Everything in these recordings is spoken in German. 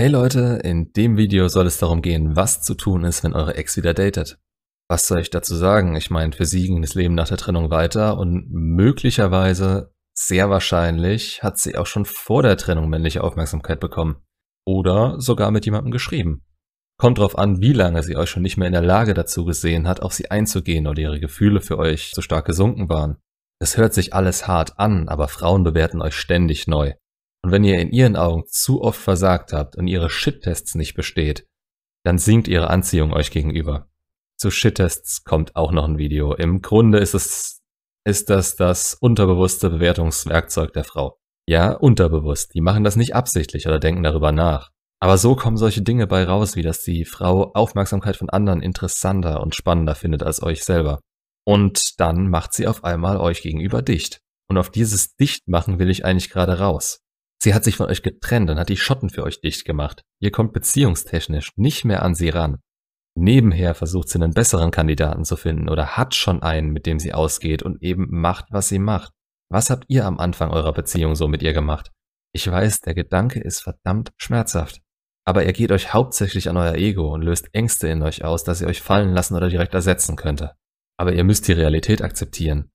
Hey Leute, in dem Video soll es darum gehen, was zu tun ist, wenn eure Ex wieder datet. Was soll ich dazu sagen? Ich meine, für sie ging das Leben nach der Trennung weiter und möglicherweise, sehr wahrscheinlich, hat sie auch schon vor der Trennung männliche Aufmerksamkeit bekommen. Oder sogar mit jemandem geschrieben. Kommt drauf an, wie lange sie euch schon nicht mehr in der Lage dazu gesehen hat, auf sie einzugehen oder ihre Gefühle für euch zu stark gesunken waren. Es hört sich alles hart an, aber Frauen bewerten euch ständig neu. Und wenn ihr in ihren Augen zu oft versagt habt und ihre Shit-Tests nicht besteht, dann sinkt ihre Anziehung euch gegenüber. Zu Shit-Tests kommt auch noch ein Video. Im Grunde ist es, ist das das unterbewusste Bewertungswerkzeug der Frau. Ja, unterbewusst. Die machen das nicht absichtlich oder denken darüber nach. Aber so kommen solche Dinge bei raus, wie dass die Frau Aufmerksamkeit von anderen interessanter und spannender findet als euch selber. Und dann macht sie auf einmal euch gegenüber dicht. Und auf dieses Dichtmachen will ich eigentlich gerade raus. Sie hat sich von euch getrennt und hat die Schotten für euch dicht gemacht. Ihr kommt beziehungstechnisch nicht mehr an sie ran. Nebenher versucht sie einen besseren Kandidaten zu finden oder hat schon einen, mit dem sie ausgeht und eben macht, was sie macht. Was habt ihr am Anfang eurer Beziehung so mit ihr gemacht? Ich weiß, der Gedanke ist verdammt schmerzhaft. Aber er geht euch hauptsächlich an euer Ego und löst Ängste in euch aus, dass ihr euch fallen lassen oder direkt ersetzen könnte. Aber ihr müsst die Realität akzeptieren.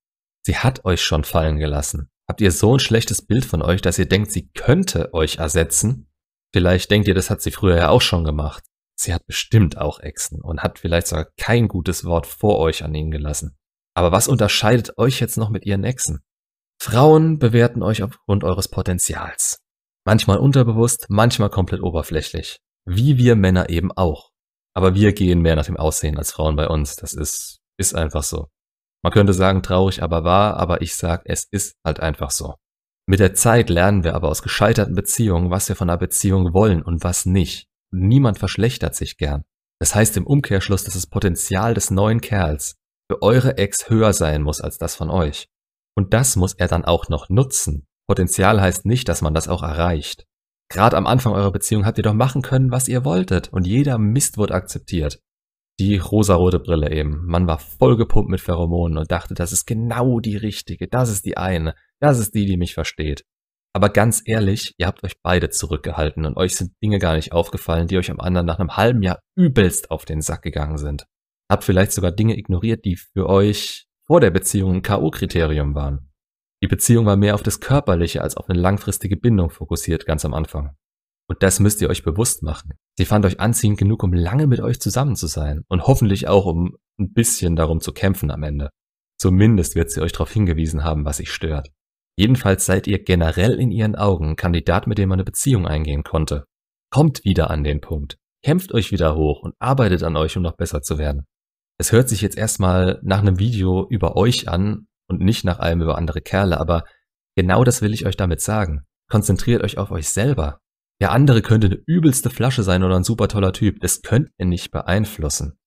Sie hat euch schon fallen gelassen. Habt ihr so ein schlechtes Bild von euch, dass ihr denkt, sie könnte euch ersetzen? Vielleicht denkt ihr, das hat sie früher ja auch schon gemacht. Sie hat bestimmt auch Exen und hat vielleicht sogar kein gutes Wort vor euch an ihnen gelassen. Aber was unterscheidet euch jetzt noch mit ihren Exen? Frauen bewerten euch aufgrund eures Potenzials. Manchmal unterbewusst, manchmal komplett oberflächlich. Wie wir Männer eben auch. Aber wir gehen mehr nach dem Aussehen als Frauen bei uns. Das ist, ist einfach so. Man könnte sagen traurig, aber wahr, aber ich sag, es ist halt einfach so. Mit der Zeit lernen wir aber aus gescheiterten Beziehungen, was wir von einer Beziehung wollen und was nicht. Niemand verschlechtert sich gern. Das heißt im Umkehrschluss, dass das Potenzial des neuen Kerls für eure Ex höher sein muss als das von euch. Und das muss er dann auch noch nutzen. Potenzial heißt nicht, dass man das auch erreicht. Gerade am Anfang eurer Beziehung habt ihr doch machen können, was ihr wolltet und jeder Mist wurde akzeptiert die rosarote Brille eben. Man war vollgepumpt mit Pheromonen und dachte, das ist genau die richtige, das ist die eine, das ist die, die mich versteht. Aber ganz ehrlich, ihr habt euch beide zurückgehalten und euch sind Dinge gar nicht aufgefallen, die euch am anderen nach einem halben Jahr übelst auf den Sack gegangen sind. Habt vielleicht sogar Dinge ignoriert, die für euch vor der Beziehung ein K.O.-Kriterium waren. Die Beziehung war mehr auf das Körperliche als auf eine langfristige Bindung fokussiert ganz am Anfang. Und das müsst ihr euch bewusst machen. Sie fand euch anziehend genug, um lange mit euch zusammen zu sein und hoffentlich auch, um ein bisschen darum zu kämpfen am Ende. Zumindest wird sie euch darauf hingewiesen haben, was sich stört. Jedenfalls seid ihr generell in ihren Augen ein Kandidat, mit dem man eine Beziehung eingehen konnte. Kommt wieder an den Punkt. Kämpft euch wieder hoch und arbeitet an euch, um noch besser zu werden. Es hört sich jetzt erstmal nach einem Video über euch an und nicht nach allem über andere Kerle, aber genau das will ich euch damit sagen. Konzentriert euch auf euch selber der andere könnte eine übelste Flasche sein oder ein super toller Typ. Das könnt ihr nicht beeinflussen.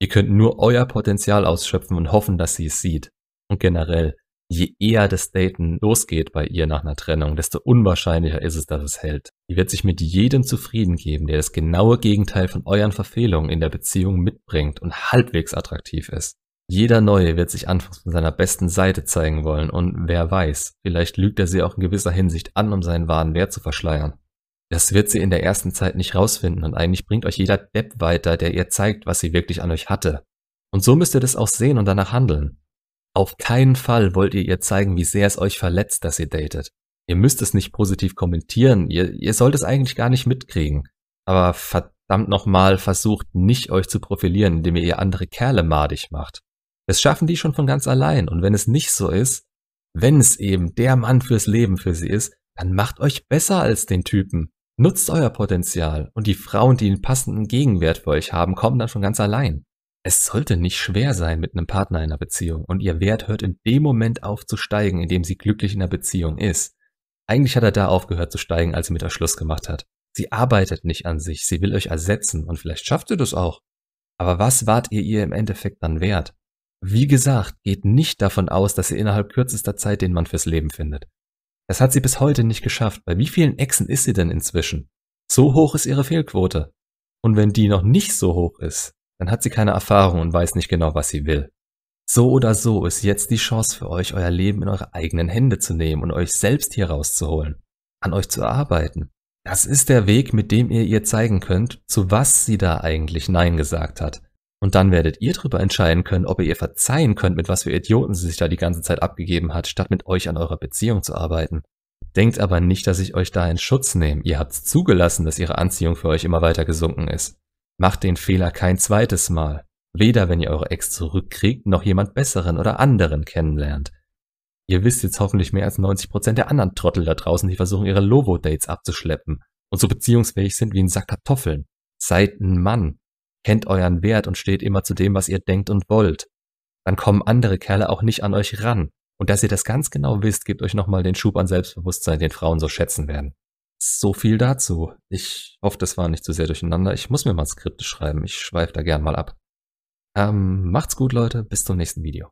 Ihr könnt nur euer Potenzial ausschöpfen und hoffen, dass sie es sieht. Und generell, je eher das Daten losgeht bei ihr nach einer Trennung, desto unwahrscheinlicher ist es, dass es hält. Die wird sich mit jedem zufrieden geben, der das genaue Gegenteil von euren Verfehlungen in der Beziehung mitbringt und halbwegs attraktiv ist. Jeder Neue wird sich anfangs von seiner besten Seite zeigen wollen und wer weiß, vielleicht lügt er sie auch in gewisser Hinsicht an, um seinen wahren Wert zu verschleiern. Das wird sie in der ersten Zeit nicht rausfinden und eigentlich bringt euch jeder Depp weiter, der ihr zeigt, was sie wirklich an euch hatte. Und so müsst ihr das auch sehen und danach handeln. Auf keinen Fall wollt ihr ihr zeigen, wie sehr es euch verletzt, dass ihr datet. Ihr müsst es nicht positiv kommentieren, ihr, ihr sollt es eigentlich gar nicht mitkriegen. Aber verdammt nochmal versucht nicht euch zu profilieren, indem ihr ihr andere Kerle madig macht. Das schaffen die schon von ganz allein und wenn es nicht so ist, wenn es eben der Mann fürs Leben für sie ist, dann macht euch besser als den Typen. Nutzt euer Potenzial und die Frauen, die einen passenden Gegenwert für euch haben, kommen dann schon ganz allein. Es sollte nicht schwer sein mit einem Partner in einer Beziehung und ihr Wert hört in dem Moment auf zu steigen, in dem sie glücklich in der Beziehung ist. Eigentlich hat er da aufgehört zu steigen, als sie mit euch Schluss gemacht hat. Sie arbeitet nicht an sich, sie will euch ersetzen und vielleicht schafft ihr das auch. Aber was wart ihr ihr im Endeffekt dann wert? Wie gesagt, geht nicht davon aus, dass ihr innerhalb kürzester Zeit den Mann fürs Leben findet. Das hat sie bis heute nicht geschafft. Bei wie vielen Echsen ist sie denn inzwischen? So hoch ist ihre Fehlquote. Und wenn die noch nicht so hoch ist, dann hat sie keine Erfahrung und weiß nicht genau, was sie will. So oder so ist jetzt die Chance für euch, euer Leben in eure eigenen Hände zu nehmen und euch selbst hier rauszuholen, an euch zu arbeiten. Das ist der Weg, mit dem ihr ihr zeigen könnt, zu was sie da eigentlich Nein gesagt hat. Und dann werdet ihr darüber entscheiden können, ob ihr ihr verzeihen könnt, mit was für Idioten sie sich da die ganze Zeit abgegeben hat, statt mit euch an eurer Beziehung zu arbeiten. Denkt aber nicht, dass ich euch da in Schutz nehme. Ihr habt zugelassen, dass ihre Anziehung für euch immer weiter gesunken ist. Macht den Fehler kein zweites Mal. Weder wenn ihr eure Ex zurückkriegt, noch jemand besseren oder anderen kennenlernt. Ihr wisst jetzt hoffentlich mehr als 90% der anderen Trottel da draußen, die versuchen, ihre Lovo-Dates abzuschleppen und so beziehungsfähig sind wie ein Sack Kartoffeln. Seid ein Mann. Kennt euren Wert und steht immer zu dem, was ihr denkt und wollt. Dann kommen andere Kerle auch nicht an euch ran. Und dass ihr das ganz genau wisst, gebt euch nochmal den Schub an Selbstbewusstsein, den Frauen so schätzen werden. So viel dazu. Ich hoffe, das war nicht zu sehr durcheinander. Ich muss mir mal Skripte schreiben. Ich schweife da gern mal ab. Ähm, macht's gut, Leute. Bis zum nächsten Video.